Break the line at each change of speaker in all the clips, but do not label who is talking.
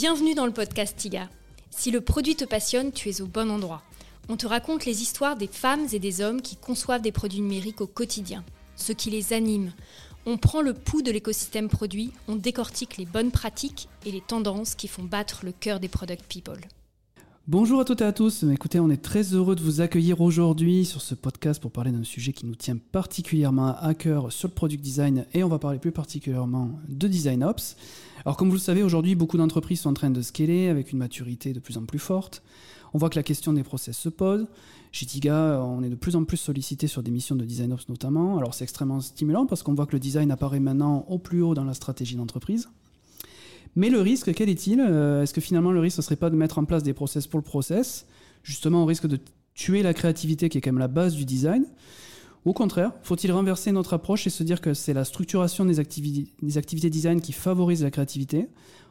Bienvenue dans le podcast TIGA. Si le produit te passionne, tu es au bon endroit. On te raconte les histoires des femmes et des hommes qui conçoivent des produits numériques au quotidien, ce qui les anime. On prend le pouls de l'écosystème produit, on décortique les bonnes pratiques et les tendances qui font battre le cœur des product people.
Bonjour à toutes et à tous. Écoutez, on est très heureux de vous accueillir aujourd'hui sur ce podcast pour parler d'un sujet qui nous tient particulièrement à cœur sur le product design et on va parler plus particulièrement de design ops. Alors comme vous le savez, aujourd'hui, beaucoup d'entreprises sont en train de scaler avec une maturité de plus en plus forte. On voit que la question des process se pose. Chez Tiga, on est de plus en plus sollicité sur des missions de design ops notamment. Alors c'est extrêmement stimulant parce qu'on voit que le design apparaît maintenant au plus haut dans la stratégie d'entreprise. Mais le risque, quel est-il euh, Est-ce que finalement le risque, ce serait pas de mettre en place des process pour le process Justement, on risque de tuer la créativité qui est quand même la base du design. Au contraire, faut-il renverser notre approche et se dire que c'est la structuration des, activités, des activités design qui favorise la créativité?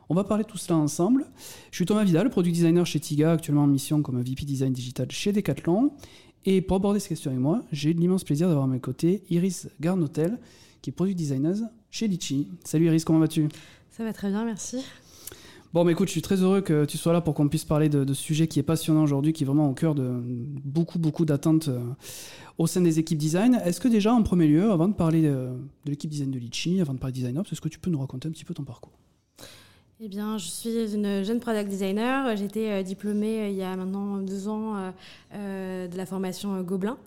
On va parler de tout cela ensemble. Je suis Thomas Vidal, product designer chez Tiga, actuellement en mission comme VP Design Digital chez Decathlon. Et pour aborder ces questions avec moi, j'ai l'immense plaisir d'avoir à mes côtés Iris Garnotel, qui est product designer chez Litchi. Salut Iris, comment vas-tu?
Ça va très bien, merci.
Bon, mais écoute, je suis très heureux que tu sois là pour qu'on puisse parler de, ce sujet qui est passionnant aujourd'hui, qui est vraiment au cœur de beaucoup, beaucoup d'attentes euh, au sein des équipes design. Est-ce que déjà, en premier lieu, avant de parler de, l'équipe design de Litchi, avant de parler de Design Ops, est-ce que tu peux nous raconter un petit peu ton parcours?
Eh bien, je suis une jeune product designer. J'ai été euh, diplômée euh, il y a maintenant deux ans de la formation Gobelin.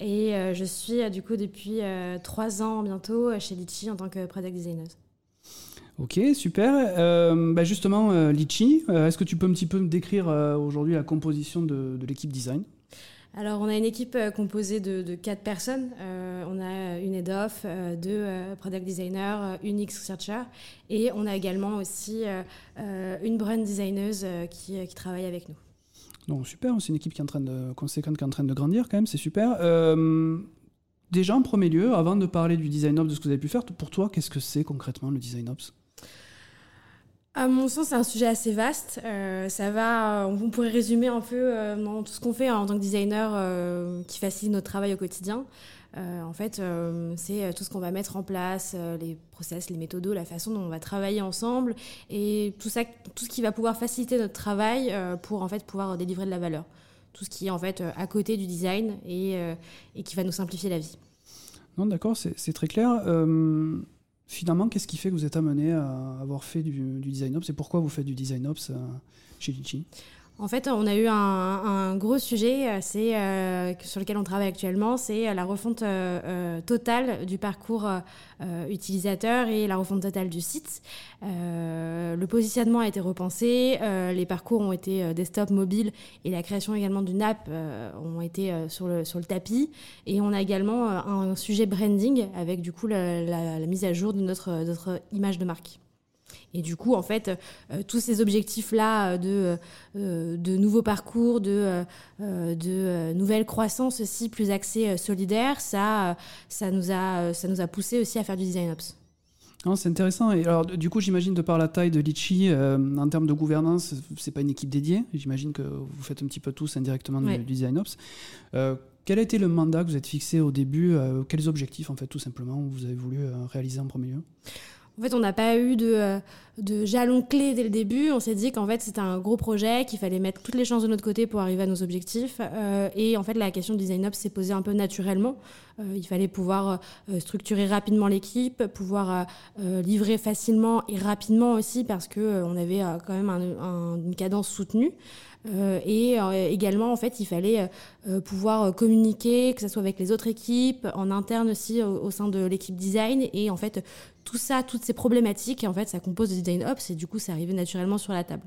Et je suis du coup depuis trois ans bientôt chez Litchi en tant que product designer.
Ok, super. Euh, bah justement, euh, Litchi, euh, est-ce que tu peux un petit peu me décrire aujourd'hui la composition de, l'équipe design?
Alors, on a une équipe composée de, quatre personnes. on a une head of, deux product designers, une X searcher, et on a également aussi une brand designer qui, qui, travaille avec nous.
Donc super, c'est une équipe qui est en train de conséquente, qui est en train de grandir quand même, c'est super. déjà en premier lieu, avant de parler du design ops, de ce que vous avez pu faire, pour toi, qu'est-ce que c'est concrètement le design ops?
À mon sens, c'est un sujet assez vaste. Euh, ça va, on pourrait résumer un peu euh, tout ce qu'on fait en tant que designer euh, qui facilite notre travail au quotidien. en fait, c'est tout ce qu'on va mettre en place, les process, les méthodos, la façon dont on va travailler ensemble et tout ça, tout ce qui va pouvoir faciliter notre travail pour en fait pouvoir délivrer de la valeur. Tout ce qui est en fait à côté du design et, et qui va nous simplifier la vie.
Non, d'accord, c'est très clair. Finalement, qu'est-ce qui fait que vous êtes amené à avoir fait du, design ops et pourquoi vous faites du design ops euh, chez Litchi?
En fait, on a eu un, gros sujet euh, euh, sur lequel on travaille actuellement, c'est la refonte totale du parcours utilisateur et la refonte totale du site. le positionnement a été repensé, les parcours ont été desktop, mobile et la création également d'une app ont été sur, le, tapis. Et on a également un sujet branding avec du coup la, mise à jour de notre image de marque. Et du coup, en fait, euh, tous ces objectifs-là de, euh, de nouveaux parcours, de, euh, de nouvelles croissances aussi plus axées solidaires, ça, ça, nous a, ça nous a poussé aussi à faire du design ops.
C'est intéressant. Et alors, du coup, j'imagine de par la taille de Litchi, en termes de gouvernance, c'est pas une équipe dédiée. J'imagine que vous faites un petit peu tous indirectement du design ops. quel a été le mandat que vous êtes fixé au début Quels objectifs, en fait, tout simplement, vous avez voulu réaliser en premier lieu?
En fait, on n'a pas eu de, euh, de jalon clé dès le début. On s'est dit qu'en fait, c'était un gros projet, qu'il fallait mettre toutes les chances de notre côté pour arriver à nos objectifs. Euh, et en fait, la question du design up s'est posée un peu naturellement. Euh, il fallait pouvoir structurer rapidement l'équipe, pouvoir livrer facilement et rapidement aussi, parce que on avait quand même une cadence soutenue. Euh, et euh, également, en fait, il fallait euh, pouvoir communiquer, que ce soit avec les autres équipes, en interne aussi au, sein de l'équipe design. Et en fait, tout ça, toutes ces problématiques, en fait, ça compose le design ops et du coup, c'est arrivé naturellement sur la table.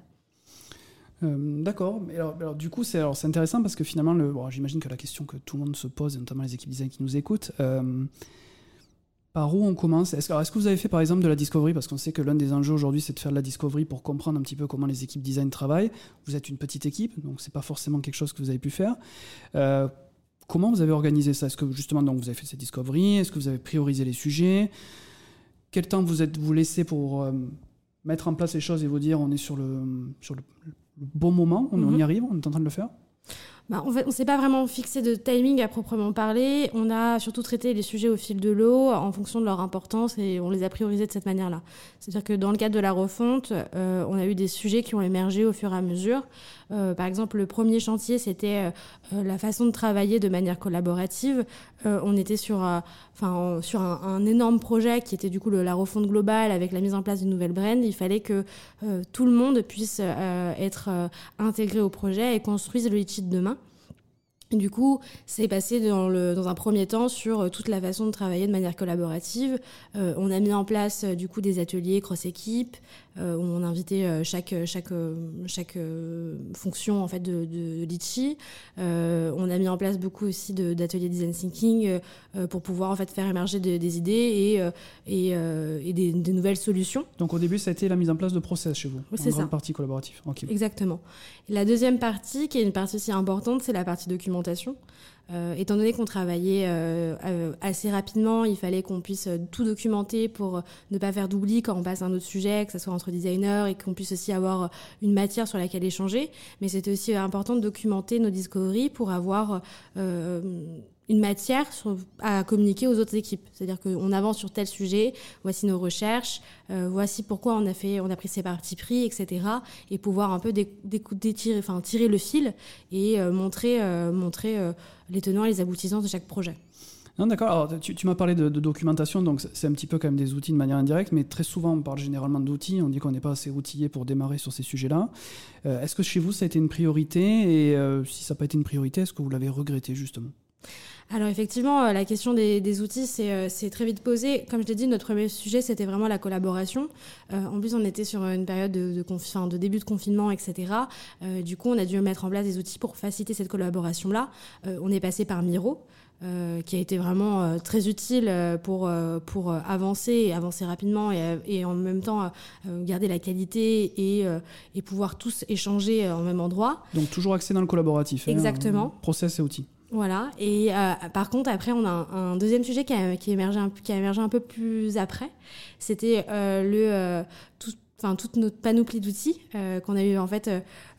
D'accord. Alors, du coup, c'est intéressant parce que finalement, bon, j'imagine que la question que tout le monde se pose, notamment les équipes design qui nous écoutent, par où on commence Est-ce que vous avez fait par exemple de la discovery? Parce qu'on sait que l'un des enjeux aujourd'hui, c'est de faire de la discovery pour comprendre un petit peu comment les équipes design travaillent. Vous êtes une petite équipe, donc c'est pas forcément quelque chose que vous avez pu faire. Euh, comment vous avez organisé ça? Est-ce que justement, donc, vous avez fait cette discovery? Est-ce que vous avez priorisé les sujets? Quel temps vous êtes vous laissez pour euh, mettre en place les choses et vous dire on est sur le, sur le, bon moment, on, on y mhm. arrive, on est en train de le faire?
Bah, on ne s'est pas vraiment fixé de timing à proprement parler. On a surtout traité les sujets au fil de l'eau en fonction de leur importance et on les a priorisés de cette manière-là. C'est-à-dire que dans le cadre de la refonte, euh, on a eu des sujets qui ont émergé au fur et à mesure. Euh, par exemple, le premier chantier, c'était euh, la façon de travailler de manière collaborative. on était sur, sur un, énorme projet qui était du coup la refonte globale avec la mise en place d'une nouvelle brand. Il fallait que tout le monde puisse être intégré au projet et construise le Litchi de demain. Du coup, c'est passé dans, un premier temps sur euh, toute la façon de travailler de manière collaborative. Euh, on a mis en place euh, du coup des ateliers cross-équipe où on a invité chaque, chaque, chaque fonction en fait de, de Litchi. on a mis en place beaucoup aussi d'ateliers design thinking pour pouvoir en fait faire émerger des idées et, et, et des, nouvelles solutions.
Donc au début, ça a été la mise en place de process chez vous.
Oui, c'est ça.
partie collaborative.
Exactement. La deuxième partie, qui est une partie aussi importante, c'est la partie documentation euh, étant donné qu'on travaillait euh, euh, assez rapidement, il fallait qu'on puisse tout documenter pour ne pas faire d'oubli quand on passe à un autre sujet, que ce soit entre designers et qu'on puisse aussi avoir une matière sur laquelle échanger. Mais c'était aussi important de documenter nos discoveries pour avoir une matière à communiquer aux autres équipes. C'est-à-dire qu'on avance sur tel sujet, voici nos recherches, euh, voici pourquoi on a, fait, on a pris ces parties pris, etc. Et pouvoir un peu détirer, tirer le fil et euh, montrer, euh, les tenants et les aboutissants de chaque projet.
Non, d'accord. Alors, tu, m'as parlé de, documentation, donc c'est un petit peu quand même des outils de manière indirecte, mais très souvent, on parle généralement d'outils. On dit qu'on n'est pas assez outillé pour démarrer sur ces sujets-là. est-ce que chez vous, ça a été une priorité? Et si ça n'a pas été une priorité, est-ce que vous l'avez regretté, justement?
Alors effectivement, euh, la question des, outils, euh, c'est très vite posé. Comme je l'ai dit, notre premier sujet, c'était vraiment la collaboration. Euh, en plus, on était sur une période de, de, de début de confinement, etc. du coup, on a dû mettre en place des outils pour faciliter cette collaboration-là. on est passé par Miro. qui a été vraiment très utile pour, pour avancer et avancer rapidement et, en même temps garder la qualité et, et pouvoir tous échanger en même endroit.
Donc toujours axé dans le collaboratif.
Hein, Exactement.
process et outils.
Voilà. Et euh, par contre, après, on a un, deuxième sujet qui a, émergé un, peu plus après. C'était euh, le euh, enfin toute notre panoplie d'outils qu'on a eu. En fait,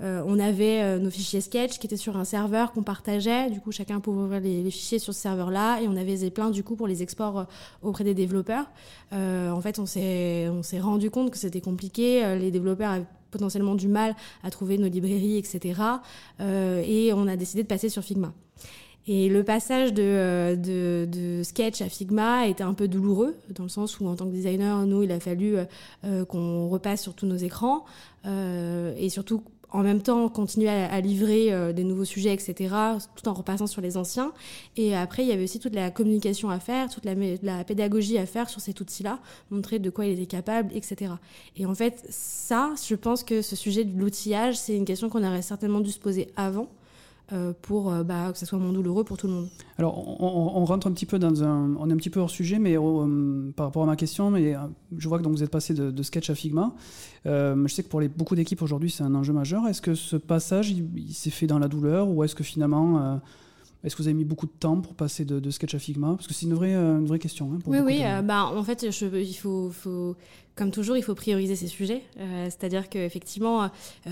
on avait nos fichiers Sketch qui étaient sur un serveur qu'on partageait. Du coup, chacun pouvait ouvrir les, fichiers sur ce serveur-là, et on avait Zeppelin du coup pour les exports auprès des développeurs. en fait, on s'est on s'est rendu compte que c'était compliqué. les développeurs avaient potentiellement du mal à trouver nos librairies, etc. et on a décidé de passer sur Figma. Et le passage de, euh, de, de, Sketch à Figma était un peu douloureux, dans le sens où en tant que designer, nous, il a fallu euh, euh, qu'on repasse sur tous nos écrans et surtout en même temps continuer à, livrer des nouveaux sujets, etc., tout en repassant sur les anciens. Et après, il y avait aussi toute la communication à faire, toute la, la pédagogie à faire sur cet outil-là, montrer de quoi il était capable, etc. Et en fait, ça, je pense que ce sujet de l'outillage, c'est une question qu'on aurait certainement dû se poser avant. Euh, pour euh, bah, que ça soit moins douloureux pour tout le monde.
Alors, on, rentre un petit peu dans un. On est un petit peu hors sujet, mais euh, par rapport à ma question, mais je vois que donc, vous êtes passé de, sketch à Figma. je sais que pour les, beaucoup d'équipes aujourd'hui, c'est un enjeu majeur. Est-ce que ce passage, il, s'est fait dans la douleur ou est-ce que finalement. est-ce que vous avez mis beaucoup de temps pour passer de, Sketch à Figma? Parce que c'est une vraie, une vraie question. Hein,
oui, oui. bah, en fait, je, il faut, faut, comme toujours, il faut prioriser ces sujets. Euh, c'est-à-dire qu'effectivement, euh,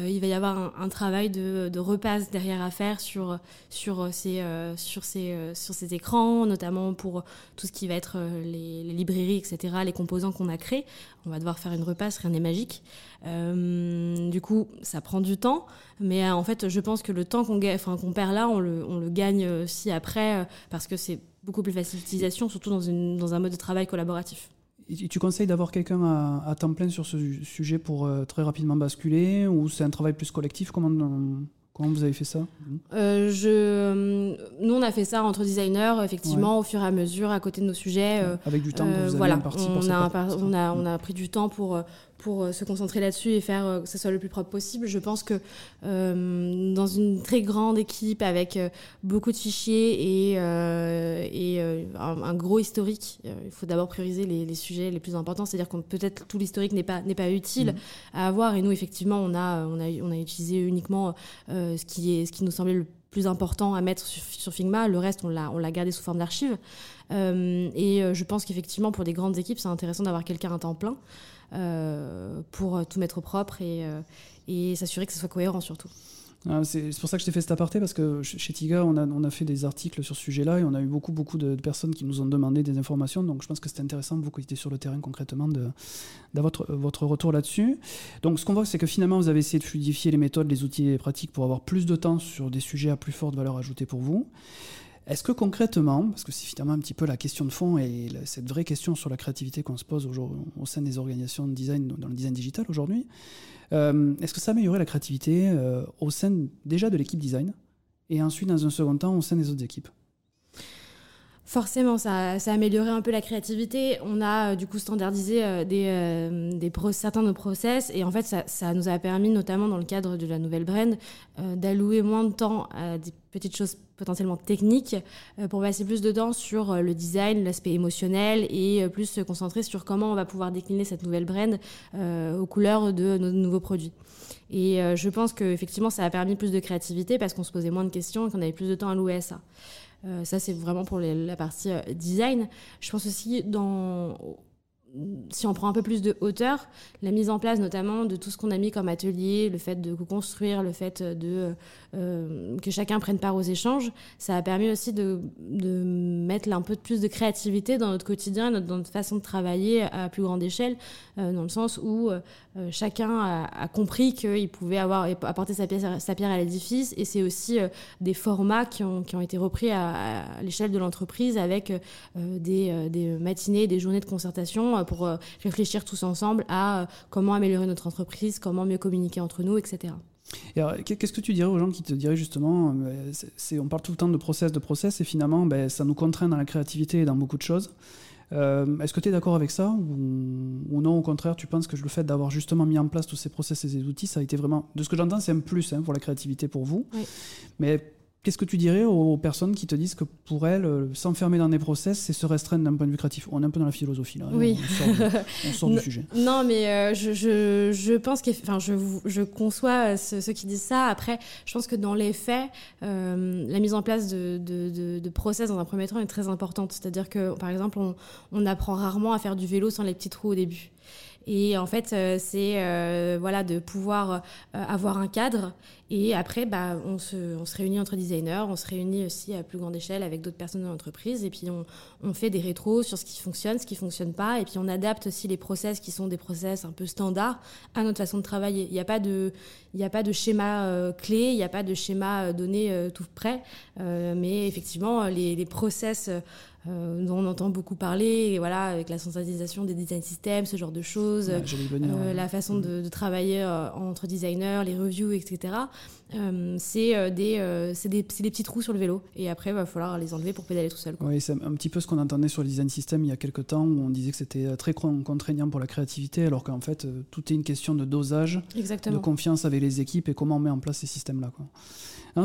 il va y avoir un, travail de, repasse derrière à faire ces, euh, sur, ces, écrans, notamment pour tout ce qui va être les, librairies, etc., les composants qu'on a créés. On va devoir faire une repasse, rien n'est magique. du coup, ça prend du temps, mais en fait, je pense que le temps qu'on perd là, on le, gagne aussi après, parce que c'est beaucoup plus facile d'utilisation, surtout dans un mode de travail collaboratif
tu conseilles d'avoir quelqu'un à, temps plein sur ce sujet pour euh, très rapidement basculer ou c'est un travail plus collectif? Comment, comment vous avez fait ça?
Euh, je... Nous, on a fait ça entre designers, effectivement, au fur et à mesure, à côté de nos sujets. Euh,
Avec du temps que vous
voilà,
imparti
on, a, on, a, on a pris du temps pour pour euh, se concentrer là-dessus et faire euh, que ce soit le plus propre possible. Je pense que euh, dans une très grande équipe avec beaucoup de fichiers et, et un, gros historique, il faut d'abord prioriser les, sujets les plus importants. C'est-à-dire que peut-être tout l'historique n'est pas, n'est pas utile mmh. à avoir. Et nous, effectivement, on a, on a, on a utilisé uniquement ce, qui est, ce qui nous semblait le plus important à mettre sur, Figma. Le reste, on l'a, on l'a gardé sous forme d'archives. et je pense qu'effectivement, pour des grandes équipes, c'est intéressant d'avoir quelqu'un à temps plein. Euh, pour tout mettre propre et, euh, et s'assurer que ce soit cohérent surtout.
Ah, c'est pour ça que je t'ai fait cet aparté, parce que chez Tiga, on a, fait des articles sur ce sujet-là et on a eu beaucoup, beaucoup de, personnes qui nous ont demandé des informations. Donc je pense que c'était intéressant, vous qui étiez sur le terrain concrètement, d'avoir votre, votre retour là-dessus. Donc ce qu'on voit, c'est que finalement, vous avez essayé de fluidifier les méthodes, les outils et les pratiques pour avoir plus de temps sur des sujets à plus forte valeur ajoutée pour vous. Est-ce que concrètement, parce que c'est finalement un petit peu la question de fond et cette vraie question sur la créativité qu'on se pose au sein des organisations de design, dans le design digital aujourd'hui, euh, est-ce que ça a amélioré la créativité euh, au sein déjà de l'équipe design et ensuite dans un second temps au sein des autres équipes?
Forcément, ça, a amélioré un peu la créativité. On a euh, du coup standardisé euh, euh, certains de nos process et en fait, ça, nous a permis, notamment dans le cadre de la nouvelle brand, d'allouer moins de temps à des petites choses potentiellement techniques pour passer plus de temps sur le design, l'aspect émotionnel et plus se concentrer sur comment on va pouvoir décliner cette nouvelle brand aux couleurs de nos nouveaux produits. Et je pense qu'effectivement, ça a permis plus de créativité parce qu'on se posait moins de questions et qu'on avait plus de temps à louer à ça. Euh, ça, c'est vraiment pour la partie euh, design. Je pense aussi si on prend un peu plus de hauteur, la mise en place notamment de tout ce qu'on a mis comme atelier, le fait de construire, le fait euh, que chacun prenne part aux échanges, ça a permis aussi de, mettre un peu plus de créativité dans notre quotidien, dans notre façon de travailler à plus grande échelle, dans le sens où euh, chacun a, compris qu'il pouvait avoir apporter sa, pierre à l'édifice, et c'est aussi des formats qui ont, été repris à, l'échelle de l'entreprise avec des, des, matinées, des journées de concertation pour euh, réfléchir tous ensemble à euh, comment améliorer notre entreprise, comment mieux communiquer entre nous, etc.
Qu'est-ce que tu dirais aux gens qui te diraient justement, euh, on parle tout le temps de process, de process, et finalement, ben, ça nous contraint dans la créativité et dans beaucoup de choses. Est-ce que tu es d'accord avec ça ou, non, au contraire, tu penses que le fait d'avoir justement mis en place tous ces process et ces outils, ça a été vraiment, de ce que j'entends, c'est un plus hein, pour la créativité pour vous. Oui. Mais Qu'est-ce que tu dirais aux personnes qui te disent que pour elles, euh, s'enfermer dans des process, c'est se restreindre d'un point de vue créatif? On est un peu dans la philosophie là. Hein,
oui.
On sort, du, sujet.
Non, mais euh, je, je, je, pense que, enfin, je, je conçois ceux, qui disent ça. Après, je pense que dans les faits, euh, la mise en place de, de, de, process dans un premier temps est très importante. C'est-à-dire que, par exemple, on, on apprend rarement à faire du vélo sans les petits trous au début. Et en fait, euh, c'est euh, voilà, de pouvoir euh, avoir un cadre. Et après, bah, on, se, réunit entre designers, on se réunit aussi à plus grande échelle avec d'autres personnes de l'entreprise. Et puis, on, fait des rétros sur ce qui fonctionne, ce qui fonctionne pas. Et puis, on adapte aussi les process qui sont des process un peu standards à notre façon de travailler. Il n'y a pas de, a pas de schéma clé, il n'y a pas de schéma donné tout prêt. mais effectivement, les process euh, dont on entend beaucoup parler, et voilà, avec la centralisation des design systems, ce genre de choses, euh, la façon de, travailler euh, entre designers, les reviews, etc. c'est des, des, des, petits trous sur le vélo, et après, il va falloir les enlever pour pédaler tout seul.
Oui, c'est un petit peu ce qu'on entendait sur le design system il y a quelques temps, où on disait que c'était très contraignant pour la créativité, alors qu'en fait, tout est une question de dosage, de confiance avec les équipes et comment on met en place ces systèmes-là.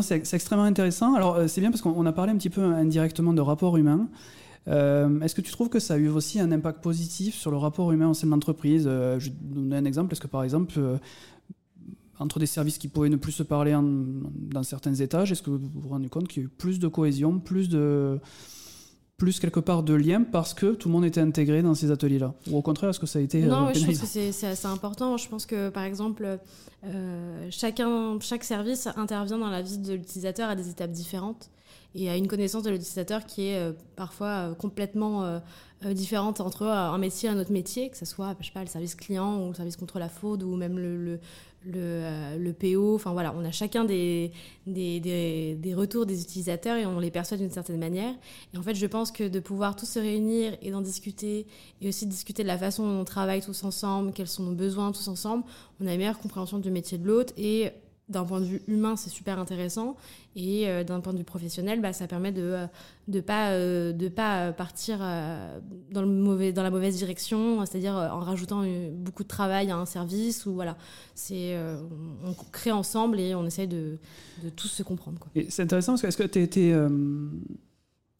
C'est extrêmement intéressant. Alors, euh, c'est bien parce qu'on a parlé un petit peu indirectement de rapport humain. Euh, est-ce que tu trouves que ça a eu aussi un impact positif sur le rapport humain au sein de l'entreprise? Euh, Je vais donner un exemple. Est-ce que par exemple, entre des services qui pouvaient ne plus se parler dans certains étages, est-ce que vous vous rendez compte qu'il y a eu plus de cohésion, plus de, plus quelque part de lien parce que tout le monde était intégré dans ces ateliers-là Ou au contraire, est-ce que ça a été...
Non, je pense que c'est assez important. Je pense que, par exemple, euh, chacun, chaque service intervient dans la vie de l'utilisateur à des étapes différentes et a une connaissance de l'utilisateur qui est euh, parfois euh, complètement différente entre un métier et un autre métier, que ce soit je sais pas, le service client ou le service contre la fraude ou même le, le, euh, le, PO. Enfin voilà, on a chacun des, des, des, retours des utilisateurs et on les perçoit d'une certaine manière. Et en fait, je pense que de pouvoir tous se réunir et d'en discuter et aussi discuter de la façon dont on travaille tous ensemble, quels sont nos besoins tous ensemble, on a une meilleure compréhension du métier de l'autre et d'un point de vue humain, c'est super intéressant. Et euh, d'un point de vue professionnel, bah, ça permet de ne euh, pas, euh, pas partir dans, le mauvais, dans la mauvaise direction, c'est-à-dire en rajoutant beaucoup de travail à un service. Ou voilà, c'est on crée ensemble et on essaye de, de tous se comprendre.
C'est intéressant parce que est-ce que tu été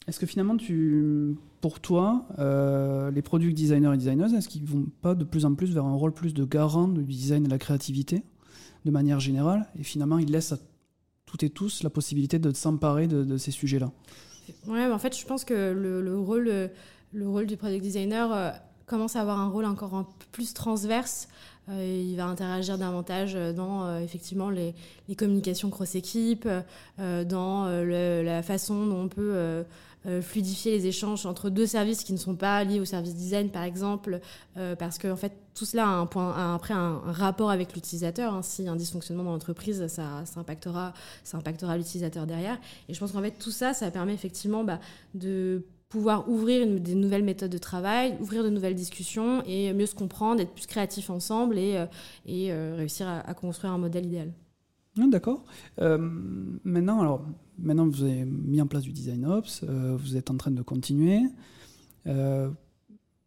est-ce que finalement, tu, pour toi, les produits designers et designers, est-ce qu'ils vont pas de plus en plus vers un rôle plus de garant du design et de la créativité? De manière générale, et finalement, il laisse à toutes et tous la possibilité de s'emparer de, ces sujets-là.
Ouais, en fait, je pense que le, rôle, le rôle du product designer, euh, commence à avoir un rôle encore plus transverse. Il va interagir davantage dans effectivement les, communications cross-équipe, dans la façon dont on peut euh, fluidifier les échanges entre deux services qui ne sont pas liés au service design, par exemple, euh, parce que en fait, tout cela a, un point, après un, rapport avec l'utilisateur. Hein. Si un dysfonctionnement dans l'entreprise, ça, ça, impactera, ça impactera l'utilisateur derrière. Et je pense qu'en fait, tout ça, ça permet effectivement bah, de pouvoir ouvrir des nouvelles méthodes de travail, ouvrir de nouvelles discussions et mieux se comprendre, être plus créatifs ensemble et, euh, et réussir à, à, construire un modèle idéal.
Ah, d'accord. maintenant, alors, maintenant vous avez mis en place du design ops, euh, vous êtes en train de continuer. Euh,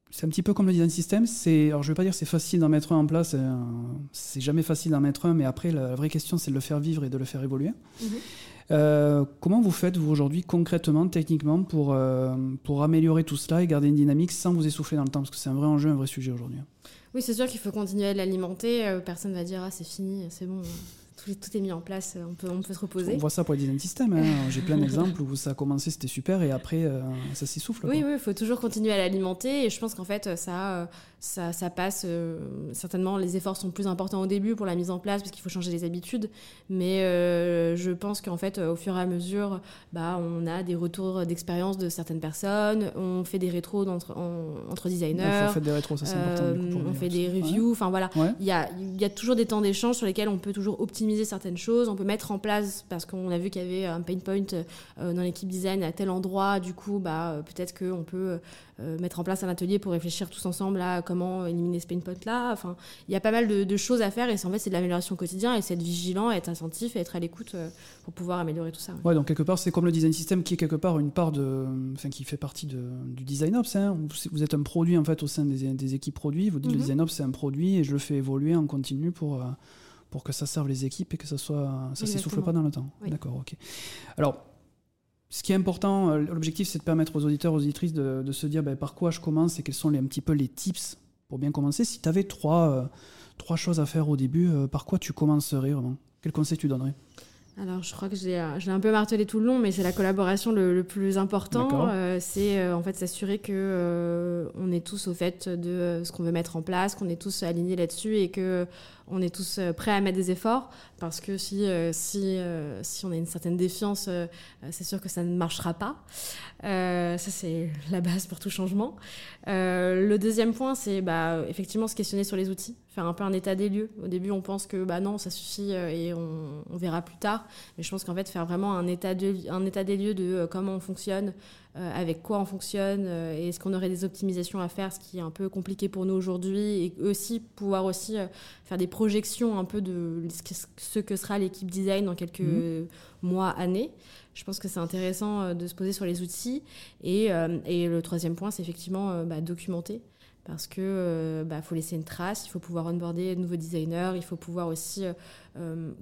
c'est un petit peu comme le design system. C'est, alors je vais pas dire c'est facile d'en mettre un en place. Euh, c'est jamais facile d'en mettre un, mais après la vraie question c'est de le faire vivre et de le faire évoluer. Mhm. comment vous faites vous aujourd'hui concrètement, techniquement, pour, pour améliorer tout cela et garder une dynamique sans vous essouffler dans le temps? Parce que c'est un vrai enjeu, un vrai sujet aujourd'hui.
Oui, c'est sûr qu'il faut continuer à l'alimenter. personne va dire ah c'est fini, c'est bon tout, est mis en place, on peut, on peut se reposer.
On voit ça pour les design systems. Hein. J'ai plein d'exemples où ça a commencé, c'était super, et après, euh, ça s'essouffle.
Oui, il faut toujours continuer à l'alimenter, et je pense qu'en fait, ça, ça, ça passe. Euh, certainement, les efforts sont plus importants au début pour la mise en place, parce qu'il faut changer les habitudes, mais euh, je pense qu'en fait, au fur et à mesure, bah, on a des retours d'expérience de certaines personnes, on fait des rétros entre, entre designers.
on fait des rétros, ça c'est important.
on fait des reviews, enfin voilà. Il y, a, y a toujours des temps d'échange sur lesquels on peut toujours optimiser certaines choses, on peut mettre en place, parce qu'on a vu qu'il y avait un pain point euh, dans l'équipe design à tel endroit, du coup, bah, euh, peut-être qu'on peut euh, mettre en place un atelier pour réfléchir tous ensemble à comment éliminer ce pain point-là. Enfin, il y a pas mal de, choses à faire et c'est en fait c'est de l'amélioration quotidienne et c'est être vigilant, être attentif et être à l'écoute pour pouvoir améliorer tout ça.
Ouais, donc quelque part c'est comme le design system qui est quelque part une part de, enfin qui fait partie de, du design ops. Hein. Vous êtes un produit en fait au sein des, des équipes produits. Vous dites le mhm. design ops c'est un produit et je le fais évoluer en continu pour pour que ça serve les équipes et que ça soit ça s'essouffle pas dans le temps. D'accord, ok. Alors, qui est important, euh, l'objectif, c'est de permettre aux auditeurs, aux auditrices de, se dire ben, par quoi je commence et quels sont les, un petit peu les tips pour bien commencer. Si tu avais trois, euh, trois choses à faire au début, euh, par quoi tu commencerais vraiment Quel conseil tu donnerais?
Alors, je crois que je l'ai un peu martelé tout le long, mais c'est la collaboration le, plus important. c'est en fait s'assurer que on est tous au fait de ce qu'on veut mettre en place, qu'on est tous alignés là-dessus et que on est tous euh, prêts à mettre des efforts parce que si, euh, si, euh, si on a une certaine défiance, c'est sûr que ça ne marchera pas. ça, c'est la base pour tout changement. le deuxième point, c'est bah, effectivement se questionner sur les outils, faire un peu un état des lieux. Au début, on pense que bah, non, ça suffit et on, on verra plus tard. Mais je pense qu'en fait, faire vraiment un état, de, un état des lieux de comment on fonctionne, avec quoi on fonctionne, et est-ce qu'on aurait des optimisations à faire, ce qui est un peu compliqué pour nous aujourd'hui, et aussi pouvoir aussi faire des projection un peu de ce que sera l'équipe design dans quelques mhm. mois, années. Je pense que c'est intéressant euh, de se poser sur les outils. Et, euh, et le troisième point, c'est effectivement euh, bah, documenter. Parce que bah, faut laisser une trace, il faut pouvoir onboarder de nouveaux designers, il faut pouvoir aussi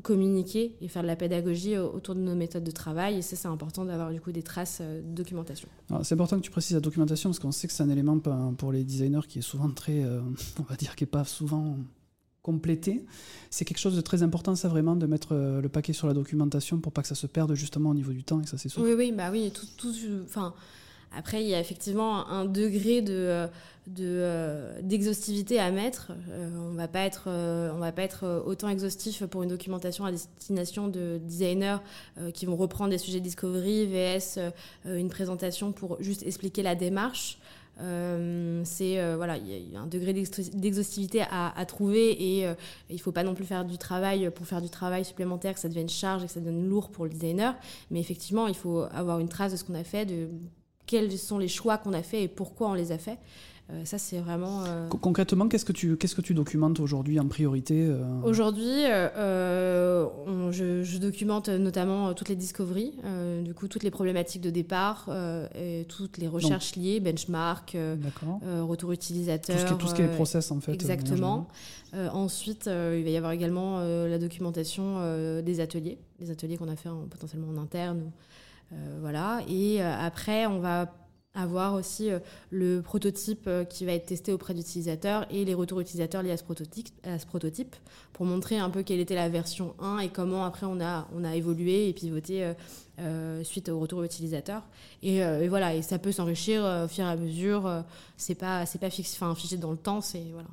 communiquer et faire de la pédagogie autour de nos méthodes de travail. Et ça, c'est important d'avoir du coup des traces de documentation.
C'est important que tu précises la documentation parce qu'on sait que c'est un élément pour les designers qui est souvent très, on va dire, qui n'est pas souvent compléter. C'est quelque chose de très important, ça vraiment, de mettre euh, le paquet sur la documentation pour pas que ça se perde justement au niveau du temps et que ça s'essouffle.
Oui, oui, bah oui. Tout, tout, enfin, après, il y a effectivement un degré de, euh, euh, d'exhaustivité à mettre. on va pas être, on va pas être autant exhaustif pour une documentation à destination de designers qui vont reprendre des sujets discovery vs une présentation pour juste expliquer la démarche. Euh, c'est euh, voilà, il y, a un degré d'exhaustivité à, trouver et euh, il faut pas non plus faire du travail pour faire du travail supplémentaire, que ça devienne charge et que ça devienne lourd pour le designer. Mais effectivement, il faut avoir une trace de ce qu'on a fait, de quels sont les choix qu'on a fait et pourquoi on les a faits. Euh, ça, c'est vraiment.
Euh, concrètement, qu'est-ce que tu qu'est-ce que tu documentes aujourd'hui en priorité euh
Aujourd'hui, je, documente notamment toutes les discoveries, du coup toutes les problématiques de départ, et toutes les recherches liées, benchmark, retour utilisateur.
Tout ce, qui, est process en fait.
Exactement. ensuite, il va y avoir également la documentation des ateliers, des ateliers qu'on a fait potentiellement en interne. Voilà. Et après, on va
avoir aussi euh, le prototype euh, qui va être testé auprès d'utilisateurs et les retours utilisateurs liés à ce, prototype, pour montrer un peu quelle était la version 1 et comment après on a, on a évolué et pivoté euh, suite au retour utilisateurs. Et, voilà, et ça peut s'enrichir au fur et à mesure. c'est pas, c'est pas fixe, figé dans le temps, c'est voilà.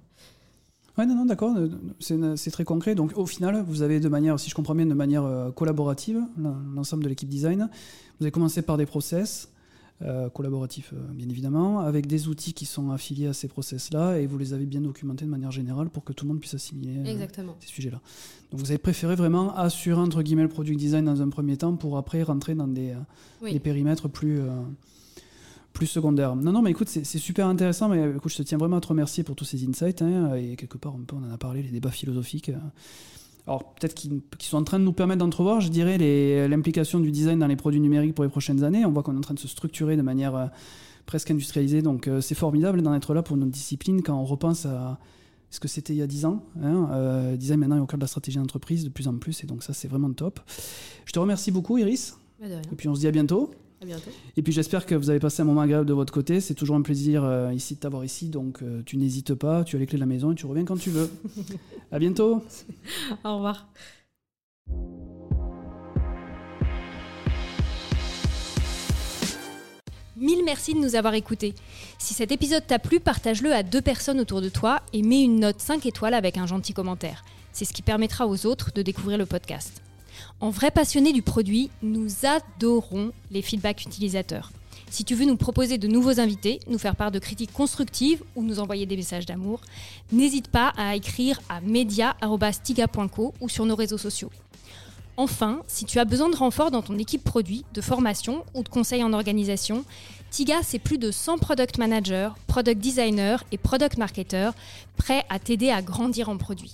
Ouais, non, non, d'accord, c'est très concret. Donc au final, vous avez de manière, si je comprends bien, de manière collaborative, l'ensemble de l'équipe design. Vous avez commencé par des process, euh, collaboratif euh, bien évidemment, avec des outils qui sont affiliés à ces process-là et vous les avez bien documentés de manière générale pour que tout le monde puisse assimiler euh, ces sujets-là. Donc vous avez préféré vraiment assurer entre guillemets le product design dans un premier temps pour après rentrer dans des, périmètres plus plus secondaires. Non, non, mais écoute, c'est super intéressant. Mais écoute, je te tiens vraiment à te remercier pour tous ces insights. Hein, et quelque part, on en a parlé, les débats philosophiques alors peut-être qu'ils sont en train de nous permettre d'entrevoir, je dirais, l'implication du design dans les produits numériques pour les prochaines années. On voit qu'on est en train de se structurer de manière euh, presque industrialisée, donc euh, c'est formidable d'en être là pour notre discipline quand on repense à ce que c'était il y a 10 ans. Hein. Euh, design maintenant est au cœur de la stratégie d'entreprise de plus en plus, et donc ça c'est vraiment top. Je te remercie beaucoup Iris.
Bah,
et puis on se dit à bientôt. Et puis j'espère que vous avez passé un moment agréable de votre côté. C'est toujours un plaisir euh, ici de t'avoir ici, donc euh, tu n'hésites pas, tu as les clés de la maison et tu reviens quand tu veux. à bientôt.
Au revoir.
Mille merci de nous avoir écoutés. Si cet épisode t'a plu, partage-le à deux personnes autour de toi et mets une note 5 étoiles avec un gentil commentaire. C'est ce qui permettra aux autres de découvrir le podcast. En vrai passionné du produit, nous adorons les feedbacks utilisateurs. Si tu veux nous proposer de nouveaux invités, nous faire part de critiques constructives ou nous envoyer des messages d'amour, n'hésite pas à écrire à media.stiga.co ou sur nos réseaux sociaux. Enfin, si tu as besoin de renfort dans ton équipe produit, de formation ou de conseils en organisation, Tiga, c'est plus de 100 product managers, product designers et product marketers prêts à t'aider à grandir en produit.